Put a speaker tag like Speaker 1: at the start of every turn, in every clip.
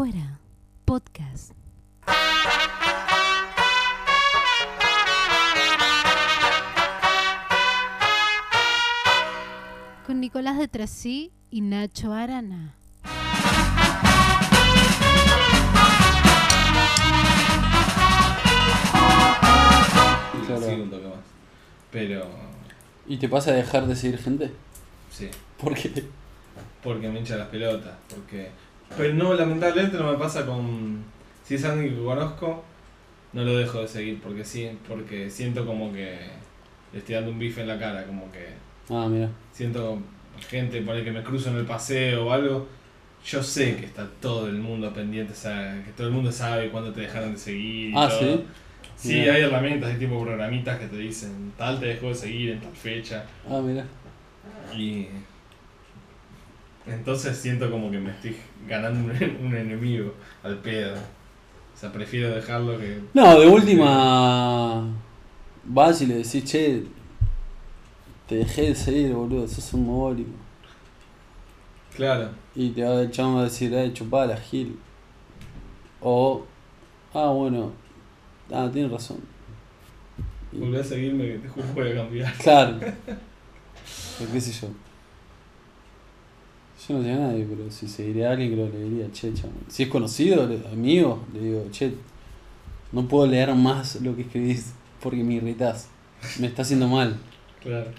Speaker 1: afuera. Podcast. Con Nicolás de Trasí y Nacho Arana.
Speaker 2: Claro.
Speaker 3: Sí, un toque más. Pero,
Speaker 2: ¿Y te pasa a dejar de seguir gente?
Speaker 3: sí,
Speaker 2: ¿Por qué?
Speaker 3: porque me hincha las pelotas. Porque... Pero no, lamentablemente no me pasa con... Si es alguien que conozco, no lo dejo de seguir porque sí, porque siento como que le estoy dando un bife en la cara, como que
Speaker 2: Ah, mira.
Speaker 3: siento gente por ahí que me cruzo en el paseo o algo. Yo sé que está todo el mundo pendiente, o sea, que todo el mundo sabe cuándo te dejaron de seguir. y
Speaker 2: Ah,
Speaker 3: todo.
Speaker 2: ¿sí?
Speaker 3: Sí, hay herramientas, hay tipo programitas que te dicen, tal te dejó de seguir en tal fecha.
Speaker 2: Ah, mira.
Speaker 3: Y entonces siento como que me estoy ganando un, un enemigo al pedo. O sea, prefiero dejarlo que...
Speaker 2: No, de última. Vas y le decís, che. Te dejé de seguir, boludo. Sos un mogólico.
Speaker 3: Claro,
Speaker 2: Y te va el chabón a decir, eh, chupá la gil. O. Ah, bueno. Ah, tienes razón.
Speaker 3: Volví a seguirme que te juro que voy a cambiar.
Speaker 2: Claro. Qué sé yo. Yo no sé a nadie, pero si seguiría a alguien, creo que le diría, che, chabón. Si es conocido, le- amigo, le digo, che, no puedo leer más lo que escribís porque me irritás. Me está haciendo mal.
Speaker 3: Claro.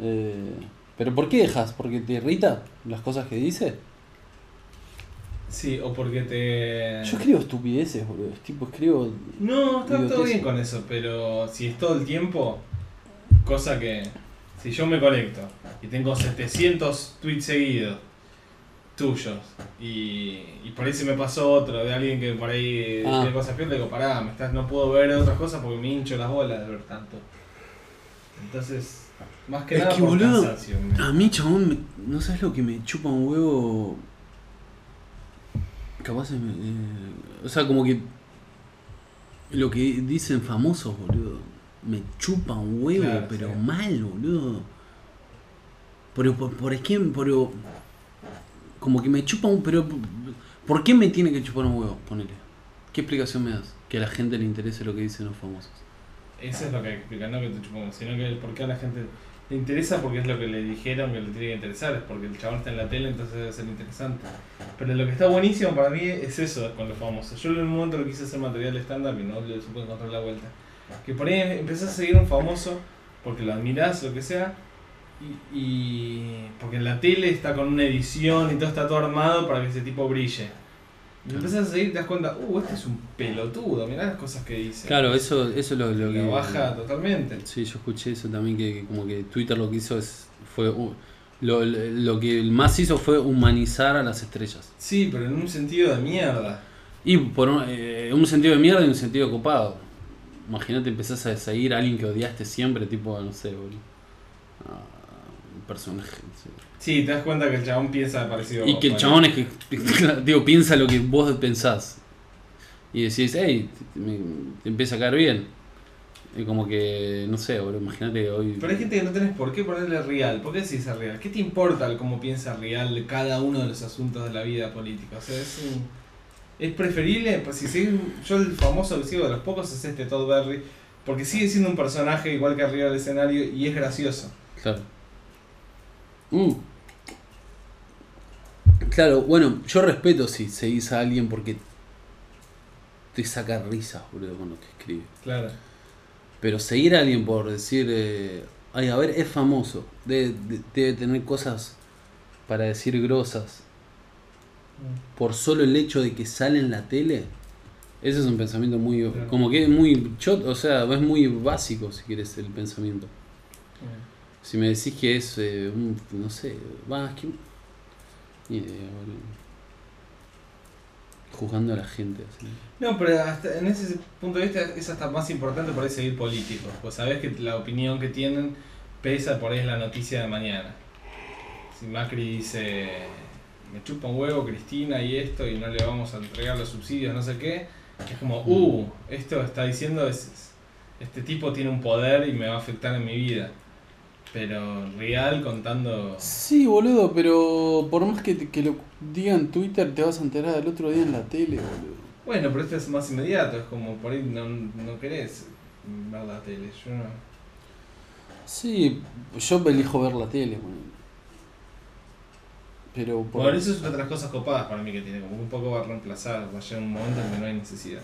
Speaker 2: Eh, ¿Pero por qué dejas? ¿Porque te irrita las cosas que dice?
Speaker 3: Sí, o porque te...
Speaker 2: Yo escribo estupideces, boludo. Tipo, escribo.
Speaker 3: No, está todo bien con eso, pero si es todo el tiempo, cosa que si yo me conecto y tengo 700 tweets seguidos tuyos y, y por ahí se me pasó otro de alguien que por ahí
Speaker 2: Ah.
Speaker 3: tiene cosas peores, le digo, pará, me estás, no puedo ver otras cosas porque me hincho las bolas de ver tanto. Entonces, más que
Speaker 2: Es
Speaker 3: nada
Speaker 2: que,
Speaker 3: por
Speaker 2: boludo,
Speaker 3: cansancio. me-
Speaker 2: A mí, chabón, me- no sabes lo que me chupa un huevo. Capaz, me- eh, o sea, como que. Lo que dicen famosos, boludo. Me chupa un huevo,
Speaker 3: Claro,
Speaker 2: pero
Speaker 3: sí.
Speaker 2: mal, boludo. Pero, por, por ejemplo, pero. Como que me chupa un. Pero. ¿Por qué me tiene que chupar un huevo? Ponele. ¿Qué explicación me das? Que a la gente le interese lo que dicen los famosos.
Speaker 3: Eso es lo que explicar, no que te chupamos, sino que el por qué a la gente le interesa porque es lo que le dijeron que le tiene que interesar, es porque el chabón está en la tele, entonces debe ser interesante. Pero lo que está buenísimo para mí es eso con los famosos. Yo en un momento lo quise hacer material estándar y no le supe encontrar la vuelta. Que por ahí empezás a seguir un famoso porque lo admirás, lo que sea, y, y porque en la tele está con una edición y todo está todo armado para que ese tipo brille. Y lo empezás a seguir y te das cuenta, uh, este es un pelotudo, mirá las cosas que dice.
Speaker 2: Claro, eso, eso es lo, lo que.
Speaker 3: Lo baja totalmente.
Speaker 2: Sí, yo escuché eso también, que, que como que Twitter lo que hizo es, fue, uh, lo, lo que más hizo fue humanizar a las estrellas.
Speaker 3: Sí, pero en un sentido de mierda.
Speaker 2: Y por un, eh, un sentido de mierda y un sentido copado. Imagínate empezás a seguir a alguien que odiaste siempre, tipo, no sé, boludo. Ah, personaje.
Speaker 3: Sí, te das cuenta que el chabón piensa parecido a
Speaker 2: Y que el chabón es que, digo, piensa lo que vos pensás. Y decís, hey, te, me- te empieza a caer bien. Y como que, no sé, boludo, imagínate hoy.
Speaker 3: Pero hay gente que no tenés por qué ponerle real. ¿Por qué decís a real? ¿Qué te importa el cómo piensa real cada uno de los asuntos de la vida política? O sea, es un- Es preferible, pues si seguís- yo el famoso que sigo de los pocos es este Todd Berry, porque sigue siendo un personaje igual que arriba del escenario y es gracioso.
Speaker 2: Claro. Mm. Claro, bueno, yo respeto si seguís a alguien porque te saca risas, boludo, con lo que escribe.
Speaker 3: Claro.
Speaker 2: Pero seguir a alguien por decir, eh, ay, a ver, es famoso, debe, de- debe tener cosas para decir grosas, por solo el hecho de que sale en la tele, ese es un pensamiento muy,
Speaker 3: Claro.
Speaker 2: como que es muy chot, o sea, es muy básico si quieres el pensamiento. Si me decís que es eh, un, no sé, va, es que... Ni idea, boludo. Juzgando a la gente así.
Speaker 3: No, pero hasta en ese punto de vista es hasta más importante por ahí seguir políticos. Pues sabés que la opinión que tienen pesa por ahí es la noticia de mañana. Si Macri dice, me chupa un huevo Cristina y esto y no le vamos a entregar los subsidios, no sé qué, es como, uh, esto está diciendo, es- este tipo tiene un poder y me va a afectar en mi vida. Pero real contando.
Speaker 2: Sí, boludo, pero por más que, te- que lo diga en Twitter, te vas a enterar del otro día en la tele, boludo.
Speaker 3: Bueno, pero esto es más inmediato, es como por ahí no, no querés ver la tele. Yo no.
Speaker 2: Sí, yo elijo ver la tele, boludo. Pero por...
Speaker 3: Bueno, eso es otra de las cosas copadas para mí que tiene, como un poco va a reemplazar, va a llegar un momento en que no hay necesidad.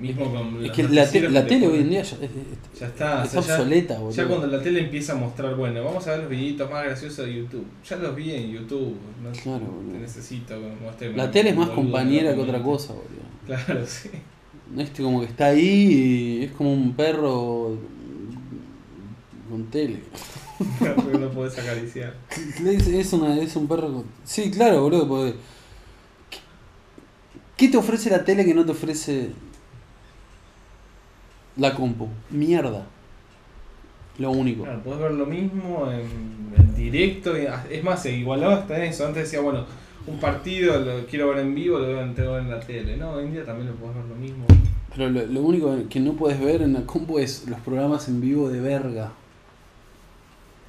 Speaker 3: Mismo con
Speaker 2: es que la, te- la tele hoy en día ya, es- es-
Speaker 3: Ya está,
Speaker 2: es
Speaker 3: o sea, ya-
Speaker 2: obsoleta, boludo.
Speaker 3: Ya cuando la tele empieza a mostrar, bueno, vamos a ver los videitos más graciosos de YouTube. Ya los vi en YouTube, no
Speaker 2: Claro,
Speaker 3: te necesito que
Speaker 2: La tele es más
Speaker 3: boludo
Speaker 2: compañera que otra cosa, boludo.
Speaker 3: Claro, sí.
Speaker 2: Este como que está ahí y es como un perro con tele.
Speaker 3: Porque no podés acariciar.
Speaker 2: Es, es una, es un perro con... Sí, claro, boludo, porque... ¿qué- ¿Qué te ofrece la tele que no te ofrece la compu? Mierda. Lo único.
Speaker 3: Claro, podés ver lo mismo en, en directo. y- es más, se igualaba hasta eso. Antes decía, bueno, un partido lo quiero ver en vivo, lo veo en, ver en la tele. No, hoy en día también lo podés ver lo mismo.
Speaker 2: Pero lo, lo único que no puedes ver en la compu es los programas en vivo de verga.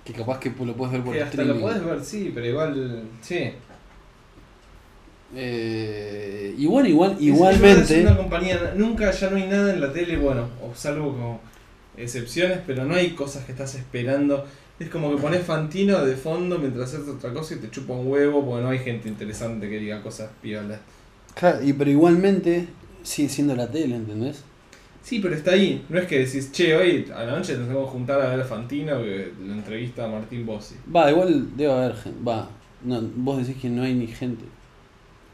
Speaker 2: Que capaz que lo puedes ver por
Speaker 3: Que hasta
Speaker 2: streaming.
Speaker 3: lo podés ver, sí, pero igual, sí.
Speaker 2: Eh, igual,
Speaker 3: Es- Es
Speaker 2: igualmente.
Speaker 3: una compañía, nunca ya no hay nada en la tele, bueno, o salvo como excepciones, pero no hay cosas que estás esperando. Es como que pones Fantino de fondo mientras haces otra cosa y te chupa un huevo porque no hay gente interesante que diga cosas piolas.
Speaker 2: Claro, y, pero igualmente sigue siendo la tele, ¿entendés?
Speaker 3: Sí, pero está ahí. No es que decís, che, hoy a la noche nos tenemos que juntar a ver a Fantino que la entrevista a Martín Bossi.
Speaker 2: Va, igual debe haber gente. Va, no, vos decís que no hay ni gente.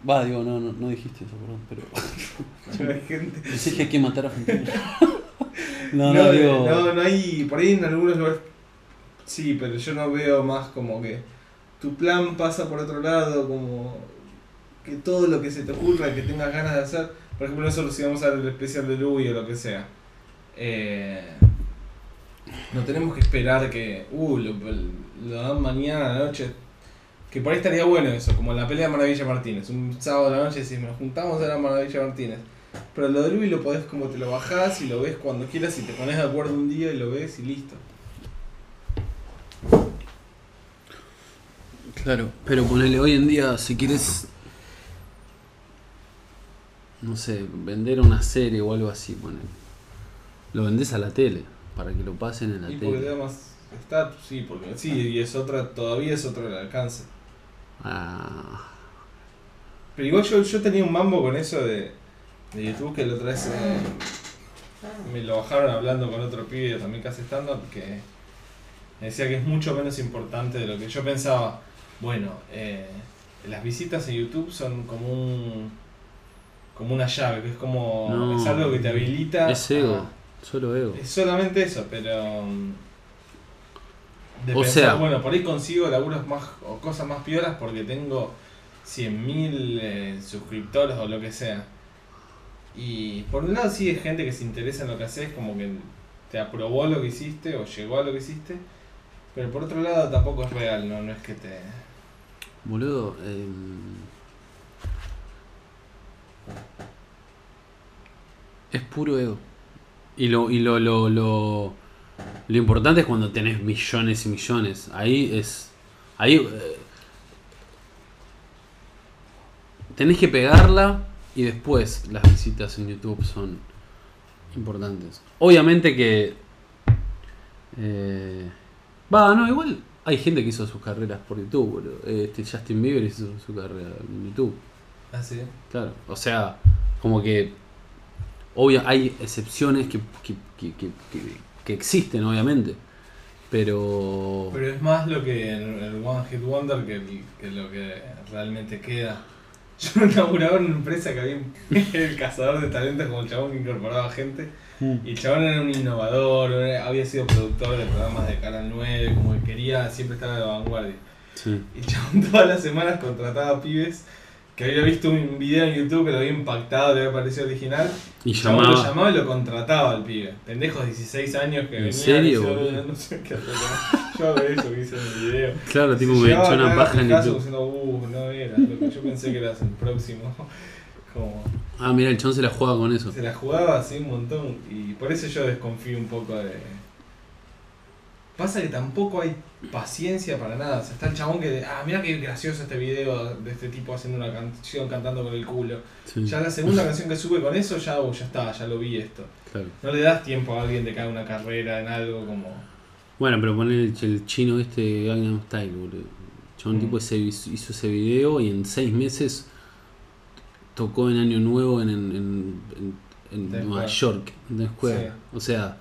Speaker 2: Va, digo, no, no, no dijiste eso, perdón, pero.
Speaker 3: Gente.
Speaker 2: Decís que hay que matar a gente. no,
Speaker 3: No,
Speaker 2: no, digo.
Speaker 3: no, no hay. Por ahí en algunos lugares. Sí, pero yo no veo más como que tu plan pasa por otro lado, como que todo lo que se te ocurra, que tengas ganas de hacer. Por ejemplo, nosotros si vamos a ver el especial de Louis o lo que sea. Eh, no tenemos que esperar que. Uh, lo, lo dan mañana a la noche. Que por ahí estaría bueno eso, como la pelea de Maravilla Martínez. Un sábado a la noche decís, nos juntamos a la Maravilla Martínez. Pero lo de Louis lo podés como te lo bajás y lo ves cuando quieras y te pones de acuerdo un día y lo ves y listo.
Speaker 2: Claro, pero ponele hoy en día, si quieres. No sé, vender una serie o algo así, ponele. Lo vendés a la tele, para que lo pasen en la
Speaker 3: y porque
Speaker 2: tele.
Speaker 3: da más estatus, sí, porque sí, y es otra, todavía es otro el alcance.
Speaker 2: Ah,
Speaker 3: Pero igual yo, yo tenía un mambo con eso de, de YouTube que la otra vez eh, me lo bajaron hablando con otro pibe también que hace stand-up que me decía que es mucho menos importante de lo que yo pensaba. Bueno, eh, las visitas en YouTube son como un como una llave, que es como
Speaker 2: No.
Speaker 3: es algo que te habilita.
Speaker 2: es ego,
Speaker 3: a-
Speaker 2: solo ego.
Speaker 3: es solamente eso, pero. De
Speaker 2: O
Speaker 3: pensar,
Speaker 2: sea-
Speaker 3: bueno, por ahí consigo laburos más o cosas más piolas porque tengo 100.000 eh, suscriptores o lo que sea. Y por un lado, sí hay gente que se interesa en lo que haces, como que te aprobó lo que hiciste o llegó a lo que hiciste. Pero por otro lado, tampoco es real, no, no es que te.
Speaker 2: Boludo, em, es puro ego. Y lo, y lo, lo, lo, lo importante es cuando tenés millones y millones. Ahí es. Ahí. eh, tenés que pegarla y después las visitas en YouTube son importantes. Obviamente que. eh, Va, no, igual hay gente que hizo sus carreras por YouTube, boludo. Este Justin Bieber hizo su carrera en YouTube.
Speaker 3: Ah, sí.
Speaker 2: Claro, o sea, como que. Obvio, hay excepciones que, que, que, que, que- existen, obviamente. Pero.
Speaker 3: Pero es más lo que el, el One Hit Wonder que, que lo que realmente queda. Yo inauguraba una empresa que había el cazador de talentos como el chabón que incorporaba gente.
Speaker 2: Mm.
Speaker 3: Y el chabón era un innovador, era- había sido productor de programas de Canal 9, como que quería siempre estar a la vanguardia.
Speaker 2: Sí.
Speaker 3: Y el chabón todas las semanas contrataba pibes que había visto un video en YouTube que lo había impactado, le había parecido original.
Speaker 2: Y
Speaker 3: chabón lo
Speaker 2: llamaba.
Speaker 3: llamaba y lo contrataba al pibe. Pendejos 16 años que
Speaker 2: ¿En
Speaker 3: venían
Speaker 2: serio,
Speaker 3: y se-
Speaker 2: boludo?
Speaker 3: no sé qué hacer. Yo hago eso que hice en el video.
Speaker 2: Claro, tipo, me echó una paja en YouTube.
Speaker 3: diciendo, uh, no era, lo que yo pensé que eras el próximo. Como,
Speaker 2: Ah, mira, el chon se la juega con eso.
Speaker 3: se la jugaba así un montón y por eso yo desconfío un poco de, Pasa que tampoco hay paciencia para nada. O sea, está el chabón que, ah, mira qué gracioso este video de este tipo haciendo una canción cantando con el culo.
Speaker 2: Sí,
Speaker 3: Ya la segunda canción que sube con eso, ya, oh, ya está, ya lo vi esto.
Speaker 2: claro.
Speaker 3: No le das tiempo a alguien de que haga una carrera en algo como...
Speaker 2: Bueno, pero poner el, el chino este Gangnam Style, boludo. Chabón
Speaker 3: Mm.
Speaker 2: tipo ese, hizo ese video y en seis meses tocó en Año Nuevo en, en, en, en- Nueva. York, en Square. O sea,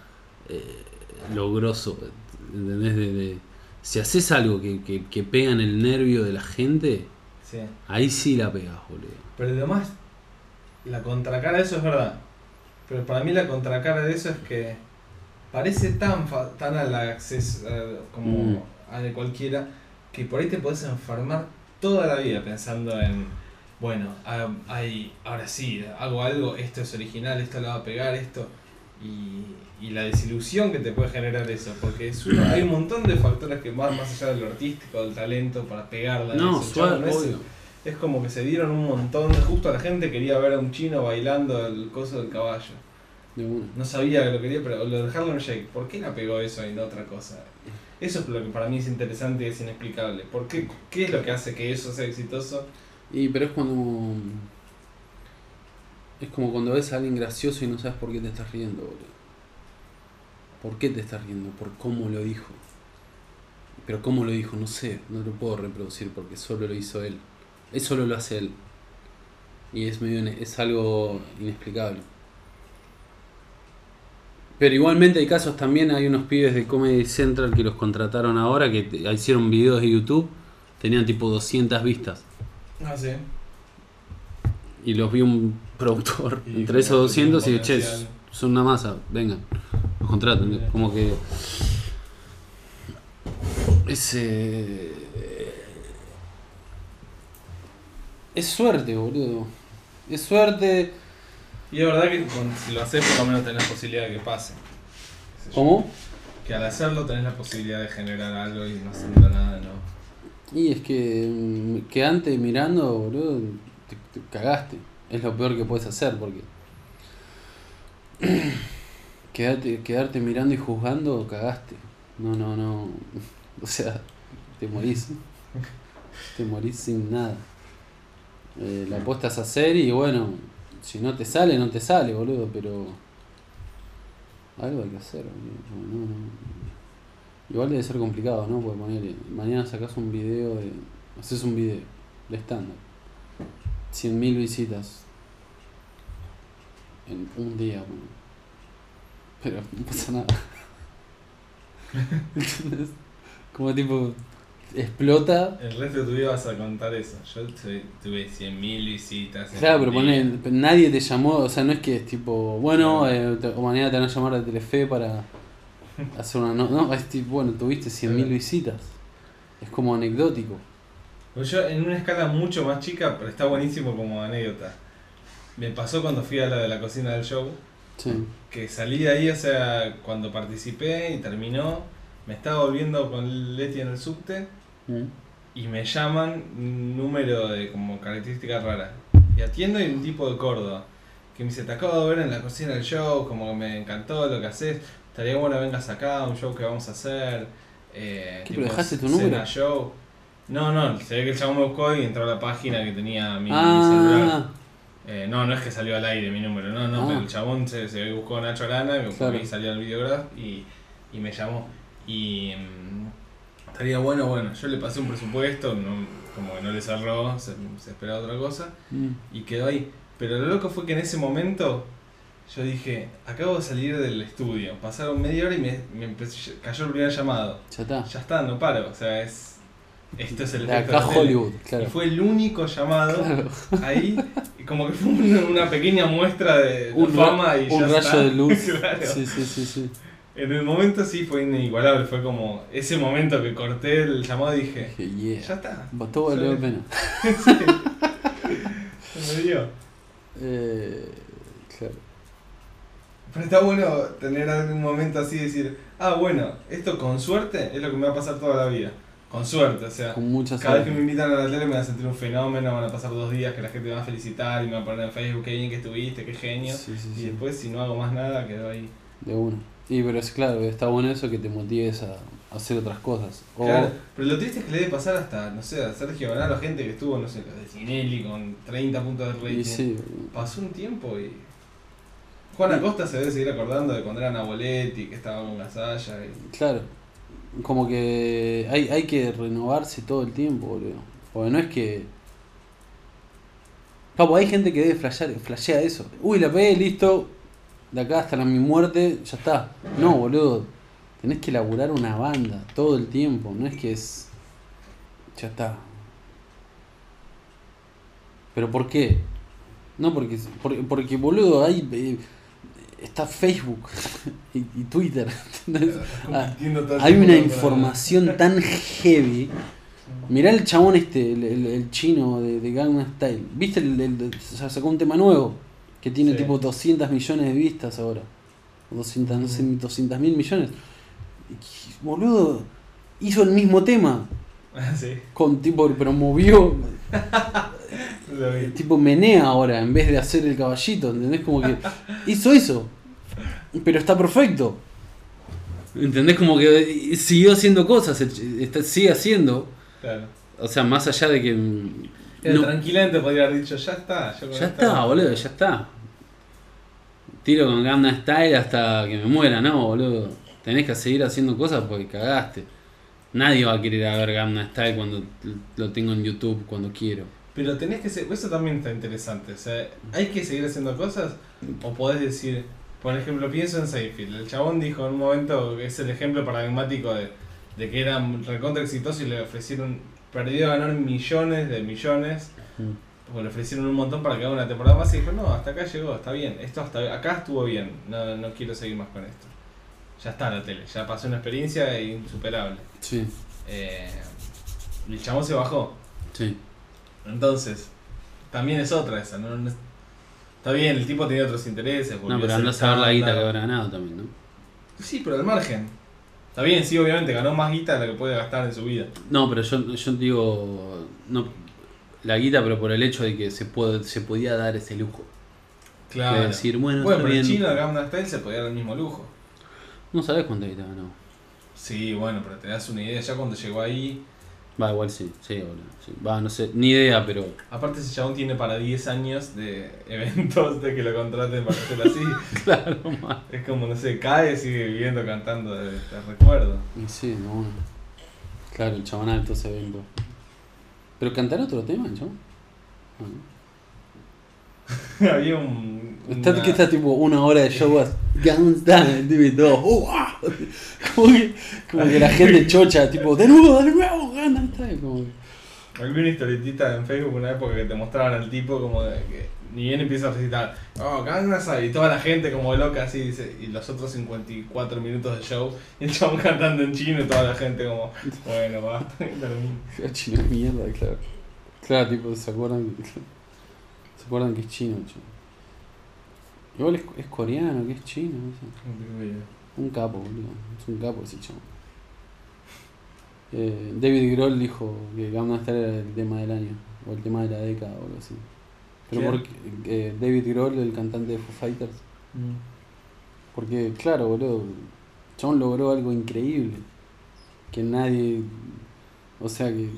Speaker 2: eh, lo grosso, ¿entendés? De, de- si haces algo que, que, que pega en el nervio de la gente,
Speaker 3: Sí.
Speaker 2: ahí sí la pegas, boludo.
Speaker 3: Pero además, la contracara de eso es verdad. Pero para mí la contracara de eso es que parece tan, tan al acceso eh, como
Speaker 2: Mm.
Speaker 3: a de cualquiera que por ahí te podés enfermar toda la vida pensando en, bueno, ah, hay, ahora sí, hago algo, esto es original, esto lo va a pegar, esto. Y, y la desilusión que te puede generar eso, porque es uno- hay un montón de factores que van más allá de lo artístico, del talento, para pegarla.
Speaker 2: No,
Speaker 3: eso.
Speaker 2: suave,
Speaker 3: es-
Speaker 2: obvio.
Speaker 3: es como que se dieron un montón, justo a la gente quería ver a un chino bailando el coso del caballo.
Speaker 2: De.
Speaker 3: No sabía que lo quería, pero lo de Harlem Shake, ¿por qué la pegó eso y no otra cosa? Eso es lo que para mí es interesante y es inexplicable. ¿Por qué, ¿Qué es lo que hace que eso sea exitoso?
Speaker 2: Y pero es cuando. Es como cuando ves a alguien gracioso y no sabes por qué te estás riendo, boludo. ¿Por qué te estás riendo? Por cómo lo dijo. Pero cómo lo dijo, no sé, no lo puedo reproducir porque solo lo hizo él. Él solo lo hace él. Y es medio es algo inexplicable. Pero igualmente hay casos también, hay unos pibes de Comedy Central que los contrataron ahora, que hicieron videos de YouTube, tenían tipo 200 vistas.
Speaker 3: Ah, sí.
Speaker 2: Y los vi un productor
Speaker 3: Y
Speaker 2: entre esos
Speaker 3: "Esto tiene un
Speaker 2: 200 y che,
Speaker 3: potencial".
Speaker 2: son una masa, vengan, los contratan.
Speaker 3: Bien.
Speaker 2: Como que. Es. eh, Es suerte, boludo. Es suerte.
Speaker 3: Y es verdad que con- si lo haces, por lo menos tenés la posibilidad de que pase. Sé.
Speaker 2: ¿Cómo?
Speaker 3: Que al hacerlo tenés la posibilidad de generar algo y no haciendo nada, ¿no?
Speaker 2: Y es que. mm, Quedante mirando, boludo, te, te cagaste. Es lo peor que puedes hacer porque. Quedarte, quedarte mirando y juzgando, cagaste. No, no, no. O sea, te morís. Te morís sin nada. Eh, la apuesta es hacer y bueno, si no te sale, no te sale, boludo, pero. Algo hay que hacer, boludo. No, no. Igual debe ser complicado, ¿no? Porque ponele, mañana sacas un video de. Haces un video de estándar. 100.000 visitas. En un día. Pero no pasa nada. ¿Entendés? Como tipo. Explota.
Speaker 3: El resto de tu vida vas a contar eso. Yo tuve, tuve 100.000 visitas.
Speaker 2: Claro, pero ponele, nadie te llamó, o sea, no es que es tipo, bueno, eh, te- o mañana te van a llamar de Telefe para hacer una no, no, es tipo, bueno, tuviste 100.000
Speaker 3: Claro.
Speaker 2: visitas. Es como anecdótico.
Speaker 3: Yo en una escala mucho más chica, pero está buenísimo como anécdota. Me pasó cuando fui a la de la cocina del show,
Speaker 2: Sí.
Speaker 3: que salí de ahí, o sea, cuando participé y terminó, me estaba volviendo con Leti en el subte
Speaker 2: Mm.
Speaker 3: y me llaman número de como características raras. Y atiendo y un tipo de Córdoba, que me dice, te acabo de ver en la cocina del show, como que me encantó lo que haces, estaría bueno vengas acá, un show que vamos a hacer. Eh,
Speaker 2: ¿Qué,
Speaker 3: tipo
Speaker 2: pero dejaste tu número?
Speaker 3: show. No, no, se ve que el chabón me buscó y entró a la página que tenía mi, mi celular.
Speaker 2: Ah,
Speaker 3: Eh, no, no es que salió al aire mi número, no, no,
Speaker 2: Ah.
Speaker 3: pero el chabón se, se buscó Nacho Arana, que
Speaker 2: Claro.
Speaker 3: y salió al videograph y, y me llamó. Y mm, estaría bueno, bueno, yo le pasé un presupuesto, no- como que no le cerró, se, se esperaba otra cosa
Speaker 2: mm.
Speaker 3: y quedó ahí. Pero lo loco fue que en ese momento yo dije, acabo de salir del estudio, pasaron media hora y me, me empezó- cayó el primer llamado.
Speaker 2: ya está.
Speaker 3: Ya está, no paro, o sea, es... Esto es el
Speaker 2: De
Speaker 3: efecto
Speaker 2: acá
Speaker 3: de la tele.
Speaker 2: Hollywood, claro.
Speaker 3: Y fue el único llamado
Speaker 2: Claro.
Speaker 3: ahí, y como que fue una, pequeña muestra de,
Speaker 2: Un,
Speaker 3: fama y
Speaker 2: un
Speaker 3: ya
Speaker 2: rayo
Speaker 3: está.
Speaker 2: de luz.
Speaker 3: Claro.
Speaker 2: Sí, sí, sí, sí.
Speaker 3: En el momento sí fue inigualable, fue como ese momento que corté el llamado y dije,
Speaker 2: yeah.
Speaker 3: ya está.
Speaker 2: Todo valió la pena.
Speaker 3: Se me dio.
Speaker 2: Eh, claro.
Speaker 3: Pero está bueno tener algún momento así y decir, ah, bueno, esto con suerte es lo que me va a pasar toda la vida. Con suerte, o sea,
Speaker 2: Con mucha
Speaker 3: cada vez que me invitan a la tele me voy a sentir un fenómeno, van a pasar dos días que la gente me va a felicitar y me va a poner en Facebook, qué bien que estuviste, qué genio.
Speaker 2: Sí, sí,
Speaker 3: Y
Speaker 2: sí.
Speaker 3: después si no hago más nada, quedo ahí.
Speaker 2: De uno. Y pero es claro, está bueno eso que te motives a, hacer otras cosas. O,
Speaker 3: Claro, pero lo triste es que le debe pasar hasta, no sé, a Sergio Bonaro, gente que estuvo, no sé, de Tinelli con 30 puntos de rating.
Speaker 2: sí,
Speaker 3: Pasó un tiempo y. Juan Acosta se debe seguir acordando de cuando era Naboletti, que estaba con Gasalla. Y...
Speaker 2: claro. Como que hay, hay que renovarse todo el tiempo, boludo. Porque no es que. Papo, hay gente que debe flashear, flashea eso. Uy, la pegué, listo. De acá hasta la, mi muerte, ya está. No, boludo. Tenés que laburar una banda todo el tiempo. No es que es. Ya está. ¿Pero por qué? No, porque, porque, porque boludo, hay. eh, está Facebook y, y Twitter. Ah, hay una información tan heavy. Mirá el chabón este, el, el- el chino de, de Gangnam Style. ¿Viste? El, el- o sea, sacó un tema nuevo que tiene
Speaker 3: Sí.
Speaker 2: tipo 200 millones de vistas ahora. O 200, no sé, 200 mil millones. Y, boludo, hizo el mismo tema.
Speaker 3: Sí,
Speaker 2: Con tipo, pero tipo menea ahora en vez de hacer el caballito. ¿Entendés? Como que hizo eso. Pero está perfecto. ¿Entendés? Como que siguió haciendo cosas, está- sigue haciendo.
Speaker 3: Claro.
Speaker 2: O sea, más allá de que. mm,
Speaker 3: Pero
Speaker 2: no-
Speaker 3: tranquilamente podría haber dicho, ya está.
Speaker 2: ya está, boludo, ya está. Tiro con Gangnam Style hasta que me muera, no, boludo. Tenés que seguir haciendo cosas porque cagaste. Nadie va a querer a ver Gangnam Style cuando lo tengo en YouTube, cuando quiero.
Speaker 3: Pero tenés que ser, eso también está interesante. O sea, hay que seguir haciendo cosas o podés decir, por ejemplo, pienso en Seinfeld. El chabón dijo en un momento que es el ejemplo paradigmático de, de que era recontra exitoso y le ofrecieron, perdió a ganar millones de millones. Porque le ofrecieron un montón para que haga una temporada más y dijo, no, hasta acá llegó, está bien, esto hasta acá estuvo bien, no, no quiero seguir más con esto. Ya está la tele, ya pasó una experiencia insuperable.
Speaker 2: Sí,
Speaker 3: Eh, y el chabón se bajó.
Speaker 2: sí.
Speaker 3: Entonces, también es otra esa, ¿no? No es- Está bien, el tipo tenía otros intereses.
Speaker 2: No, pero andás a ver la guita que habrá ganado también, ¿no?
Speaker 3: Sí, pero al margen. Está bien, sí, obviamente ganó más guita de la que puede gastar en su vida.
Speaker 2: No, pero yo, yo digo. No, la guita, pero por el hecho de que se, puede, se podía dar ese lujo.
Speaker 3: Claro.
Speaker 2: De decir, bueno,
Speaker 3: bueno, pero chino de Gangnam Style se podía dar el mismo lujo.
Speaker 2: No sabes cuánta guita ganó.
Speaker 3: Sí, bueno, pero te das una idea ya cuando llegó ahí.
Speaker 2: Va, igual sí, sí, boludo. sí. Va, no sé, ni idea, pero.
Speaker 3: Aparte ese chabón tiene para 10 años de eventos de que lo contraten para hacer así.
Speaker 2: Claro,
Speaker 3: es como, no sé, cae, sigue viviendo, cantando, de, te recuerdo.
Speaker 2: Sí, no. Claro, el chabón alto ese evento. ¿Pero cantará otro tema, chabón?
Speaker 3: Había un...
Speaker 2: Está,
Speaker 3: una-
Speaker 2: que está tipo una hora de show Gangnam. ¡uh, ah! Como que, como que la gente chocha, tipo, de nuevo, de nuevo, Gangnam Style. Como que,
Speaker 3: Había una historietita en Facebook una época que te mostraban al tipo como de que ni bien empieza a recitar, oh, Gangnam Style", y toda la gente como loca así, dice, y los otros 54 minutos de show, y el chabón cantando en chino y toda la gente como, bueno, basta, termina.
Speaker 2: "Ah, chino de mierda, claro. Claro, tipo, ¿se acuerdan? que- ¿Se acuerdan que es chino, chabón? Igual es, es coreano, que es chino, no. Un capo, boludo. Es un capo ese chabón. Eh, David Grohl dijo que Gangnam Style era el tema del año, o el tema de la década o algo así. Pero
Speaker 3: ¿Quién?
Speaker 2: porque eh, David Grohl, el cantante de Foo Fighters, porque claro, boludo, chabón logró algo increíble. Que nadie. O sea que.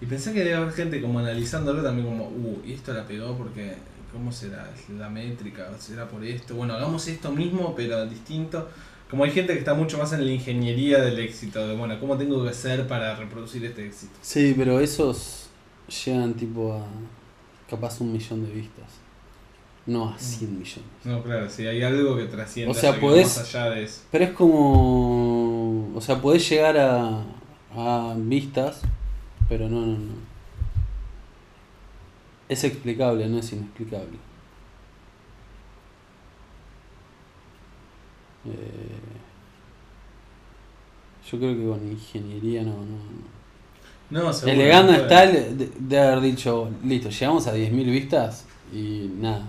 Speaker 3: Y pensé que debe haber gente como analizándolo también como, uh, y esto la pegó porque, ¿cómo será? ¿Es la métrica? ¿Será por esto? Bueno, hagamos esto mismo pero distinto. Como hay gente que está mucho más en la ingeniería del éxito, de bueno, ¿cómo tengo que hacer para reproducir este éxito?
Speaker 2: Sí, pero esos llegan tipo a. capaz un millón de vistas. No a 100 millones.
Speaker 3: No, claro, si hay algo que trasciende
Speaker 2: O sea,
Speaker 3: haya que
Speaker 2: podés-
Speaker 3: más allá de eso.
Speaker 2: Pero es como. O sea, podés llegar a. a vistas, pero no, no, no. Es explicable, no es inexplicable. Eh, yo creo que con ingeniería no, no, no.
Speaker 3: No, seguro.
Speaker 2: El está de, de haber dicho, listo, llegamos a 10.000 vistas y nada.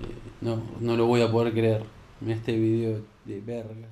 Speaker 2: Eh, no, no lo voy a poder creer. Mira este video de verga.